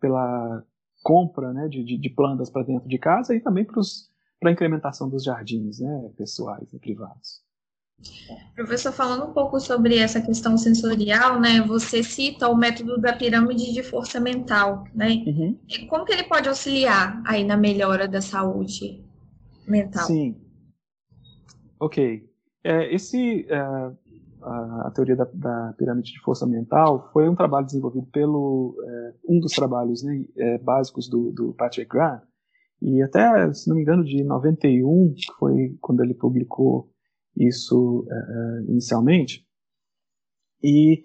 pela compra né, de, de plantas para dentro de casa e também para a incrementação dos jardins né, pessoais e privados. Professor, falando um pouco sobre essa questão sensorial, né, você cita o método da pirâmide de força mental, né? Uhum. Como que ele pode auxiliar aí na melhora da saúde mental? Sim. Ok. É, esse, é, a, teoria da, da, pirâmide de força mental foi um trabalho desenvolvido pelo é, um dos trabalhos né, é, básicos do, do, Patrick Graham e até, se não me engano, de 91, que foi quando ele publicou isso é, é, inicialmente. E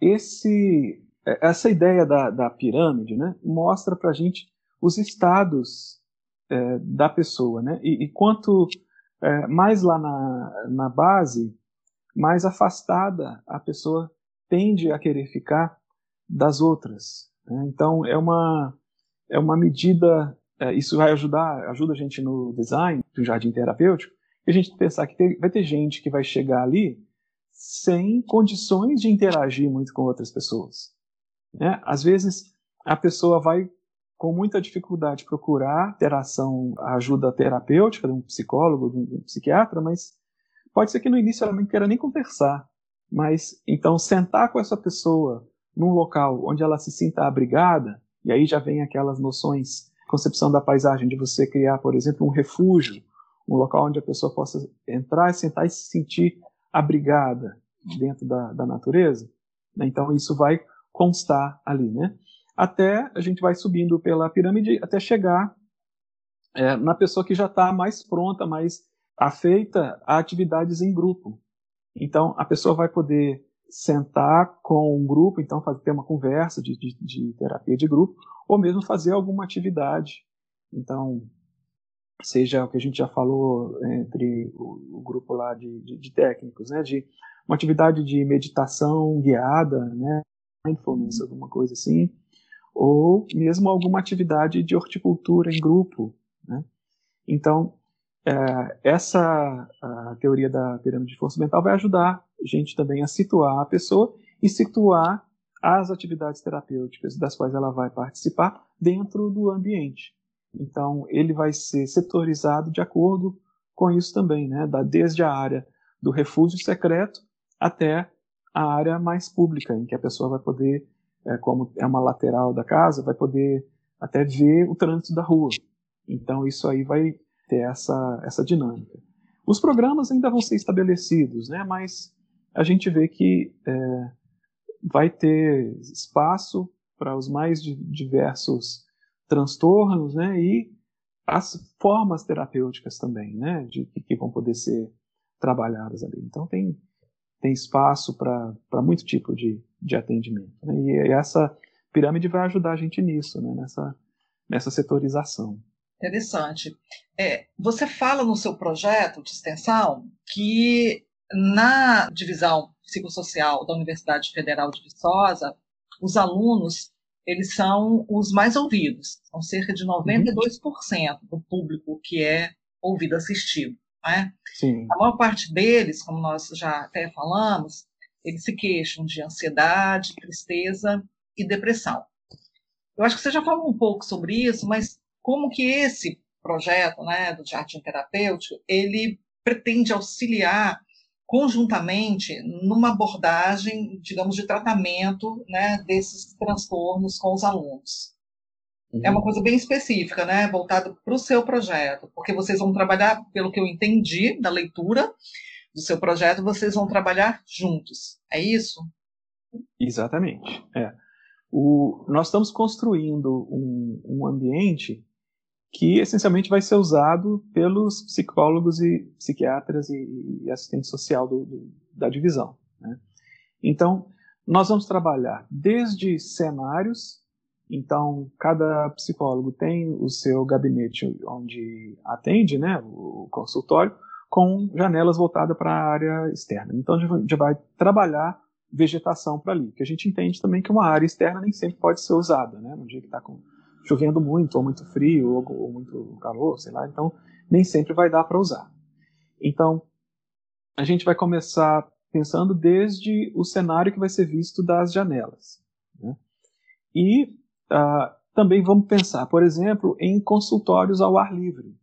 esse, essa ideia da, da pirâmide né, mostra para a gente os estados da pessoa, né? E, e quanto é, mais lá na, na base, mais afastada a pessoa tende a querer ficar das outras. Né? Então é uma é uma medida é, isso vai ajudar ajuda a gente no design do jardim terapêutico e a gente pensar que vai ter gente que vai chegar ali sem condições de interagir muito com outras pessoas. Né? Às vezes a pessoa vai com muita dificuldade procurar interação, ajuda terapêutica de um psicólogo, de um psiquiatra, mas pode ser que no início ela não queira nem conversar. Mas então sentar com essa pessoa num local onde ela se sinta abrigada, e aí já vem aquelas noções, concepção da paisagem, de você criar, por exemplo, um refúgio, um local onde a pessoa possa entrar, sentar e se sentir abrigada dentro da, da natureza. Né? Então isso vai constar ali, né? até a gente vai subindo pela pirâmide até chegar é, na pessoa que já está mais pronta, mais afeita a atividades em grupo. Então, a pessoa vai poder sentar com um grupo, então fazer ter uma conversa de, de, de terapia de grupo, ou mesmo fazer alguma atividade. Então, seja o que a gente já falou entre o, o grupo lá de, de, de, técnicos, né, de uma atividade de meditação guiada, né, mindfulness, alguma coisa assim, ou mesmo alguma atividade de horticultura em grupo. Né? Então, é, essa teoria da pirâmide de força mental vai ajudar a gente também a situar a pessoa e situar as atividades terapêuticas das quais ela vai participar dentro do ambiente. Então, ele vai ser setorizado de acordo com isso também, né? desde a área do refúgio secreto até a área mais pública, em que a pessoa vai poder é, como é uma lateral da casa, vai poder até ver o trânsito da rua. Então isso aí vai ter essa, essa dinâmica. Os programas ainda vão ser estabelecidos, né, mas a gente vê que é, vai ter espaço para os mais diversos transtornos né, e as formas terapêuticas também, né, de, que vão poder ser trabalhadas ali. Então tem, tem espaço para muito tipo de, de atendimento. Né? E essa pirâmide vai ajudar a gente nisso, né? nessa, nessa setorização. Interessante. É, você fala no seu projeto de extensão que na divisão psicossocial da Universidade Federal de Viçosa, os alunos eles são os mais ouvidos, são cerca de 92% uhum. do público que é ouvido assistido. Né? A maior parte deles, como nós já até falamos, eles se queixam de ansiedade, tristeza e depressão. Eu acho que você já falou um pouco sobre isso, mas como que esse projeto né, do jardim terapêutico, ele pretende auxiliar conjuntamente numa abordagem, digamos, de tratamento né, desses transtornos com os alunos. Uhum. É uma coisa bem específica, né, voltada para o seu projeto, porque vocês vão trabalhar, pelo que eu entendi da leitura do seu projeto, vocês vão trabalhar juntos. É isso? Exatamente. É. O, nós estamos construindo um, um ambiente que essencialmente vai ser usado pelos psicólogos e psiquiatras e, e assistente social do, do, da divisão. Né? Então, nós vamos trabalhar desde cenários, então cada psicólogo tem o seu gabinete onde atende, né, o consultório, com janelas voltadas para a área externa. Então a gente vai trabalhar vegetação para ali, que a gente entende também que uma área externa nem sempre pode ser usada, né, no dia que está com chovendo muito, ou muito frio, ou, ou muito calor, sei lá, então nem sempre vai dar para usar. Então, a gente vai começar pensando desde o cenário que vai ser visto das janelas. Né? E uh, também vamos pensar, por exemplo, em consultórios ao ar livre.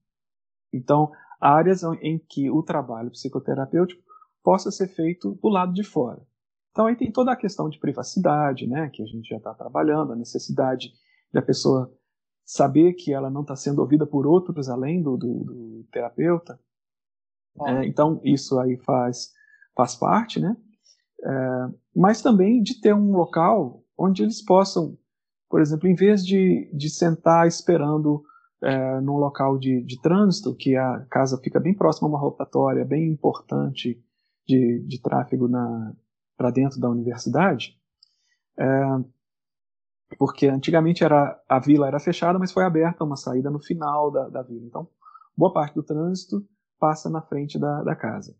Então, áreas em que o trabalho psicoterapêutico possa ser feito do lado de fora. Então, aí tem toda a questão de privacidade, né, que a gente já está trabalhando, a necessidade da pessoa saber que ela não está sendo ouvida por outros além do, do, do terapeuta. É, então, isso aí faz, faz parte, né? É, mas também de ter um local onde eles possam, por exemplo, em vez de, de sentar esperando é, num local de, de trânsito, que a casa fica bem próxima a uma rotatória bem importante de, de tráfego para dentro da universidade, é, porque antigamente era, a vila era fechada, mas foi aberta uma saída no final da, da vila. Então, boa parte do trânsito passa na frente da, da casa.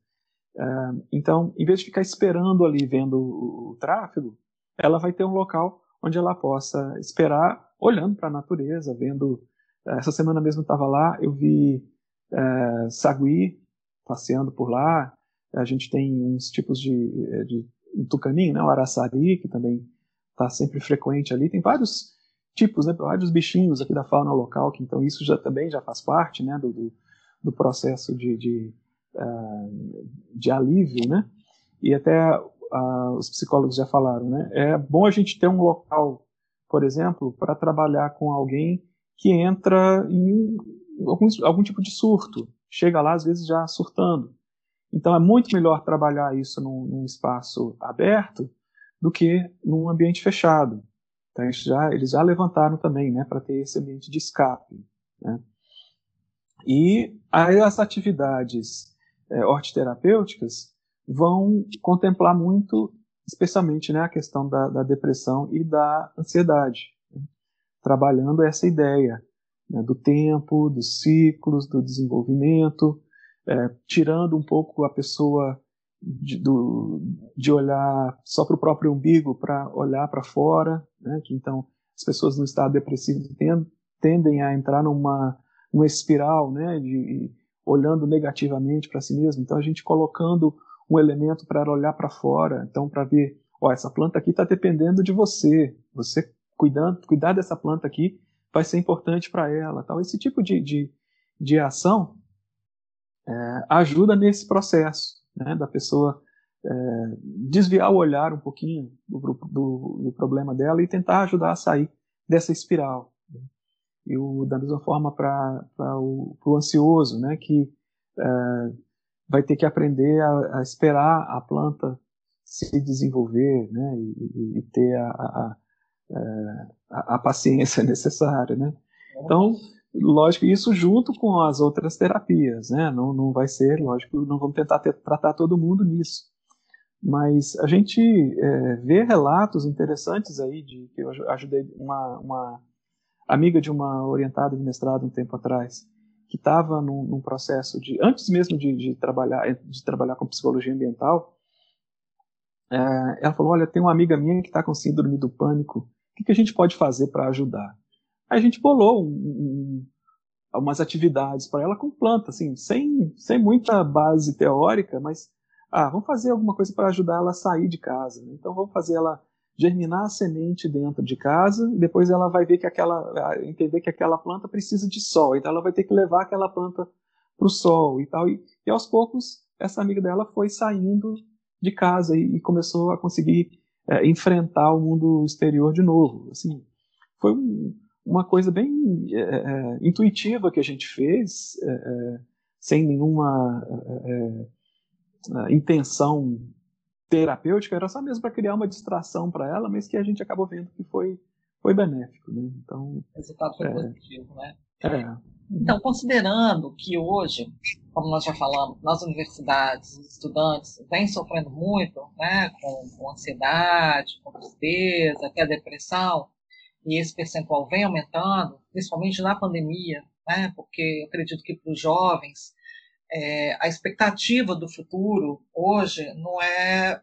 Uh, então, em vez de ficar esperando ali vendo o, o, tráfego, ela vai ter um local onde ela possa esperar, olhando para a natureza, vendo. Uh, essa semana mesmo estava lá, eu vi uh, sagui passeando por lá. A gente tem uns tipos de, de um tucaninho, né, o araçari, que também está sempre frequente ali. Tem vários tipos, né, vários bichinhos aqui da fauna local, que então isso já também já faz parte né, do, do, do processo de, de, uh, de alívio, né? E até uh, os psicólogos já falaram, né? É bom a gente ter um local, por exemplo, para trabalhar com alguém que entra em algum, algum tipo de surto, chega lá às vezes já surtando. Então é muito melhor trabalhar isso num, num espaço aberto do que num ambiente fechado. Então, já, eles já levantaram também, né, para ter esse ambiente de escape. Né? E aí as atividades é, hortiterapêuticas vão contemplar muito, especialmente, né, a questão da, da depressão e da ansiedade, né? trabalhando essa ideia né, do tempo, dos ciclos, do desenvolvimento, é, tirando um pouco a pessoa de, do, de olhar só para o próprio umbigo para olhar para fora, né? que então as pessoas no estado depressivo tendem a entrar numa uma espiral, né, de olhando negativamente para si mesmo. Então a gente colocando um elemento para olhar para fora, então para ver, ó, essa planta aqui está dependendo de você, você cuidando, cuidar dessa planta aqui vai ser importante para ela, tal. Esse tipo de, de, de ação é, ajuda nesse processo né, da pessoa é, desviar o olhar um pouquinho do, do, do, problema dela e tentar ajudar a sair dessa espiral. Né. E o, da mesma forma para o ansioso, né, que é, vai ter que aprender a, a, esperar a planta se desenvolver né, e, e ter a, a, é, a, a paciência necessária. Né. Então, lógico, isso junto com as outras terapias, né? Não, não vai ser, lógico, não vamos tentar ter, tratar todo mundo nisso. Mas a gente é, vê relatos interessantes aí de que eu ajudei uma, uma amiga de uma orientada de mestrado um tempo atrás, que estava num, num, processo de, antes mesmo de, de, trabalhar, de trabalhar com psicologia ambiental, é, ela falou, olha, tem uma amiga minha que está com síndrome do pânico, o que, que a gente pode fazer para ajudar? A gente bolou um, um, umas atividades para ela com planta, assim, sem, sem muita base teórica, mas ah, vamos fazer alguma coisa para ajudar ela a sair de casa. Né? Então vamos fazer ela germinar a semente dentro de casa e depois ela vai ver que aquela entender que aquela planta precisa de sol então ela vai ter que levar aquela planta para o sol e tal e, e, aos poucos essa amiga dela foi saindo de casa e, e começou a conseguir é, enfrentar o mundo exterior de novo assim foi um, uma coisa bem é, é, intuitiva que a gente fez é, é, sem nenhuma é, intenção terapêutica era só mesmo para criar uma distração para ela, mas que a gente acabou vendo que foi, foi benéfico. Né? Então, o resultado foi é, positivo, né? É. Então, considerando que hoje, como nós já falamos, nas universidades, os estudantes vêm sofrendo muito né, com, com ansiedade, com tristeza, até depressão, e esse percentual vem aumentando, principalmente na pandemia, né, porque eu acredito que para os jovens é, a expectativa do futuro hoje não é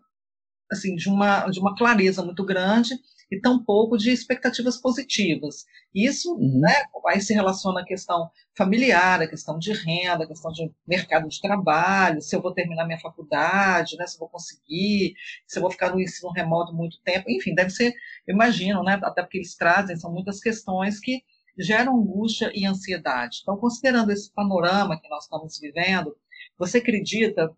assim de uma de uma clareza muito grande e tampouco de expectativas positivas. Isso né, aí se relaciona à questão familiar, à questão de renda, à questão de mercado de trabalho, se eu vou terminar minha faculdade, né, se eu vou conseguir, se eu vou ficar no ensino remoto muito tempo, enfim, deve ser, imagino, né, até porque eles trazem, são muitas questões que geram angústia e ansiedade. Então, considerando esse panorama que nós estamos vivendo, você acredita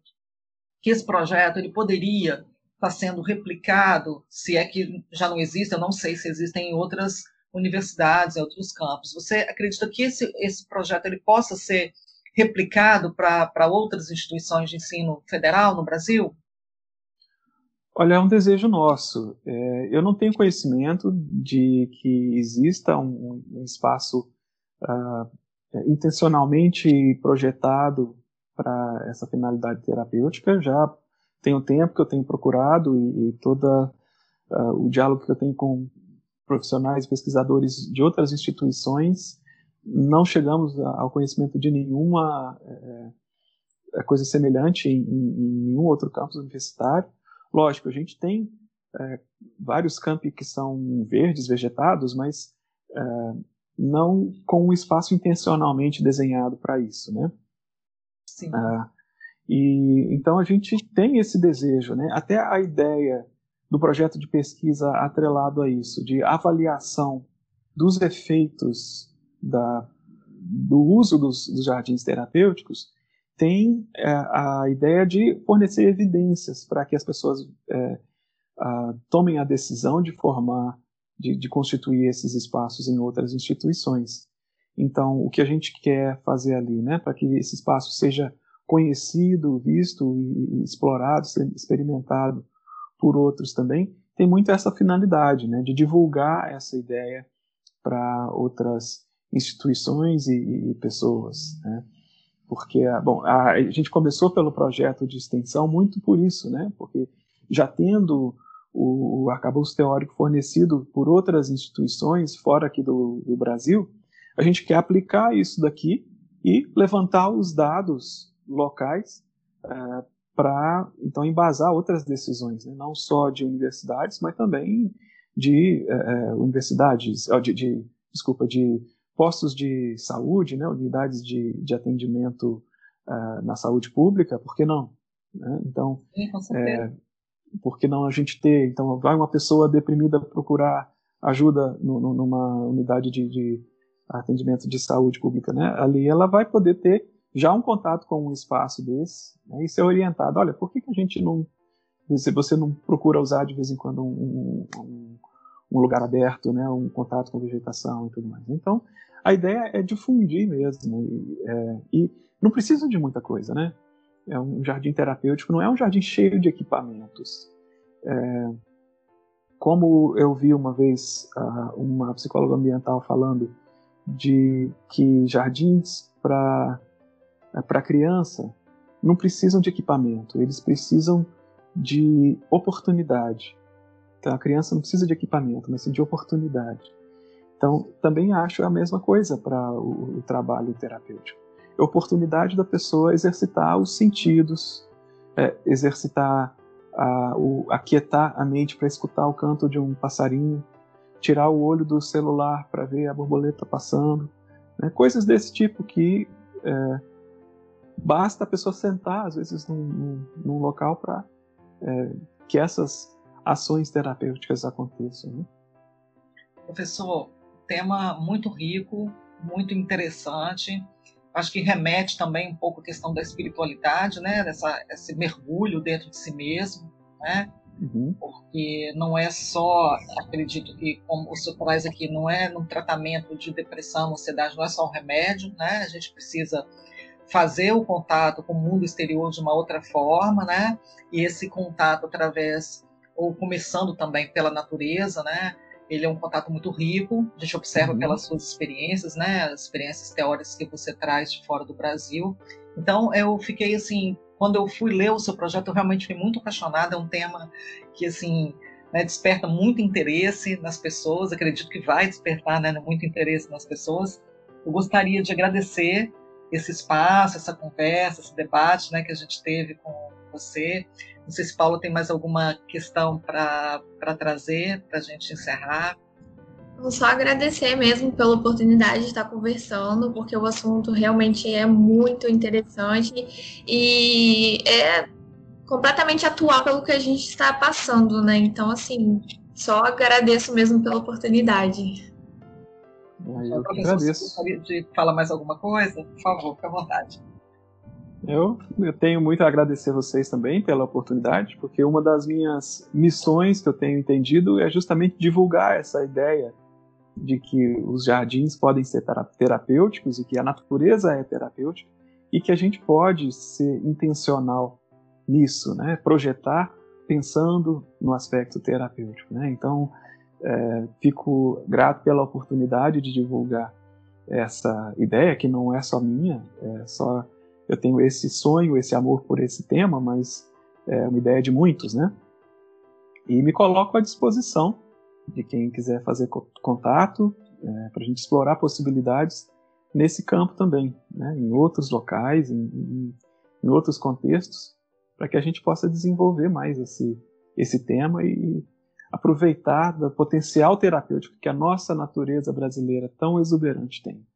que esse projeto ele poderia estar sendo replicado, se é que já não existe, eu não sei se existem em outras universidades, em outros campos. Você acredita que esse, esse projeto ele possa ser replicado para outras instituições de ensino federal no Brasil? Olha, é um desejo nosso. É, eu não tenho conhecimento de que exista um, um espaço uh, intencionalmente projetado para essa finalidade terapêutica. Já tem um tempo que eu tenho procurado e, e toda uh, o diálogo que eu tenho com profissionais, pesquisadores de outras instituições, não chegamos ao conhecimento de nenhuma é, coisa semelhante em, em, nenhum outro campus universitário. Lógico, a gente tem é, vários campi que são verdes, vegetados, mas é, não com um espaço intencionalmente desenhado para isso, né? Sim. Ah, e então a gente tem esse desejo, né? Até a ideia do projeto de pesquisa atrelado a isso, de avaliação dos efeitos da, do uso dos, dos jardins terapêuticos, tem é, a ideia de fornecer evidências para que as pessoas é, a, tomem a decisão de formar, de, de, constituir esses espaços em outras instituições. Então, o que a gente quer fazer ali, né, para que esse espaço seja conhecido, visto e explorado, experimentado por outros também, tem muito essa finalidade, né, de divulgar essa ideia para outras instituições e, e pessoas, né? Porque, bom, a, a, gente começou pelo projeto de extensão muito por isso, né? Porque já tendo o, o arcabouço teórico fornecido por outras instituições fora aqui do, do Brasil, a gente quer aplicar isso daqui e levantar os dados locais é, para então embasar outras decisões, né? não só de universidades, mas também de é, é universidades, de, de, desculpa, de postos de saúde, né? unidades de, de atendimento é, na saúde pública, por que não? Né? Então, é, por que não a gente ter? Então, vai uma pessoa deprimida procurar ajuda no, no, numa unidade de, de atendimento de saúde pública, né, ali ela vai poder ter já um contato com um espaço desse né, e ser orientado. Olha, por que, que a gente não. Se você não procura usar de vez em quando um, um, um lugar aberto, né, um contato com vegetação e tudo mais. Então, a ideia é difundir mesmo. E, é, e não precisa de muita coisa, né? É um jardim terapêutico, não é um jardim cheio de equipamentos. É, como eu vi uma vez uh, uma psicóloga ambiental falando de que jardins para para criança não precisam de equipamento, eles precisam de oportunidade. Então a criança não precisa de equipamento, mas sim de oportunidade. Então também acho a mesma coisa para o, o, trabalho terapêutico. É a oportunidade da pessoa exercitar os sentidos, é, exercitar a, o, aquietar a mente para escutar o canto de um passarinho, tirar o olho do celular para ver a borboleta passando, né? coisas desse tipo que é, basta a pessoa sentar às vezes num, num, num local para é, que essas ações terapêuticas aconteçam. Né? Professor, tema muito rico, muito interessante. Acho que remete também um pouco à questão da espiritualidade, né? Dessa, esse mergulho dentro de si mesmo, né? Uhum. Porque não é só, acredito que, como o senhor traz aqui, não é num tratamento de depressão, ansiedade, não é só um remédio, né? A gente precisa fazer o contato com o mundo exterior de uma outra forma, né? E esse contato através, ou começando também pela natureza, né? Ele é um contato muito rico, a gente observa uhum. pelas suas experiências, né? As experiências teóricas que você traz de fora do Brasil. Então, eu fiquei assim, quando eu fui ler o seu projeto, eu realmente fui muito apaixonada. É um tema que, assim, né, desperta muito interesse nas pessoas. Acredito que vai despertar né, muito interesse nas pessoas. Eu gostaria de agradecer esse espaço, essa conversa, esse debate né, que a gente teve com você. Não sei se Paulo tem mais alguma questão para trazer para a gente encerrar. Vou só agradecer mesmo pela oportunidade de estar conversando, porque o assunto realmente é muito interessante e é completamente atual pelo que a gente está passando, né? Então, assim, só agradeço mesmo pela oportunidade. Eu que agradeço. Gostaria de falar mais alguma coisa? Por favor, fique à vontade. Eu, eu tenho muito a agradecer a vocês também pela oportunidade, porque uma das minhas missões que eu tenho entendido é justamente divulgar essa ideia de que os jardins podem ser terapêuticos e que a natureza é terapêutica e que a gente pode ser intencional nisso, né? projetar pensando no aspecto terapêutico. Né? Então, é, fico grato pela oportunidade de divulgar essa ideia, que não é só minha, é só eu tenho esse sonho, esse amor por esse tema, mas é uma ideia de muitos, né? E me coloco à disposição de quem quiser fazer contato é, para a gente explorar possibilidades nesse campo também, né? em outros locais, em, em, em outros contextos, para que a gente possa desenvolver mais esse, esse tema e aproveitar do potencial terapêutico que a nossa natureza brasileira tão exuberante tem.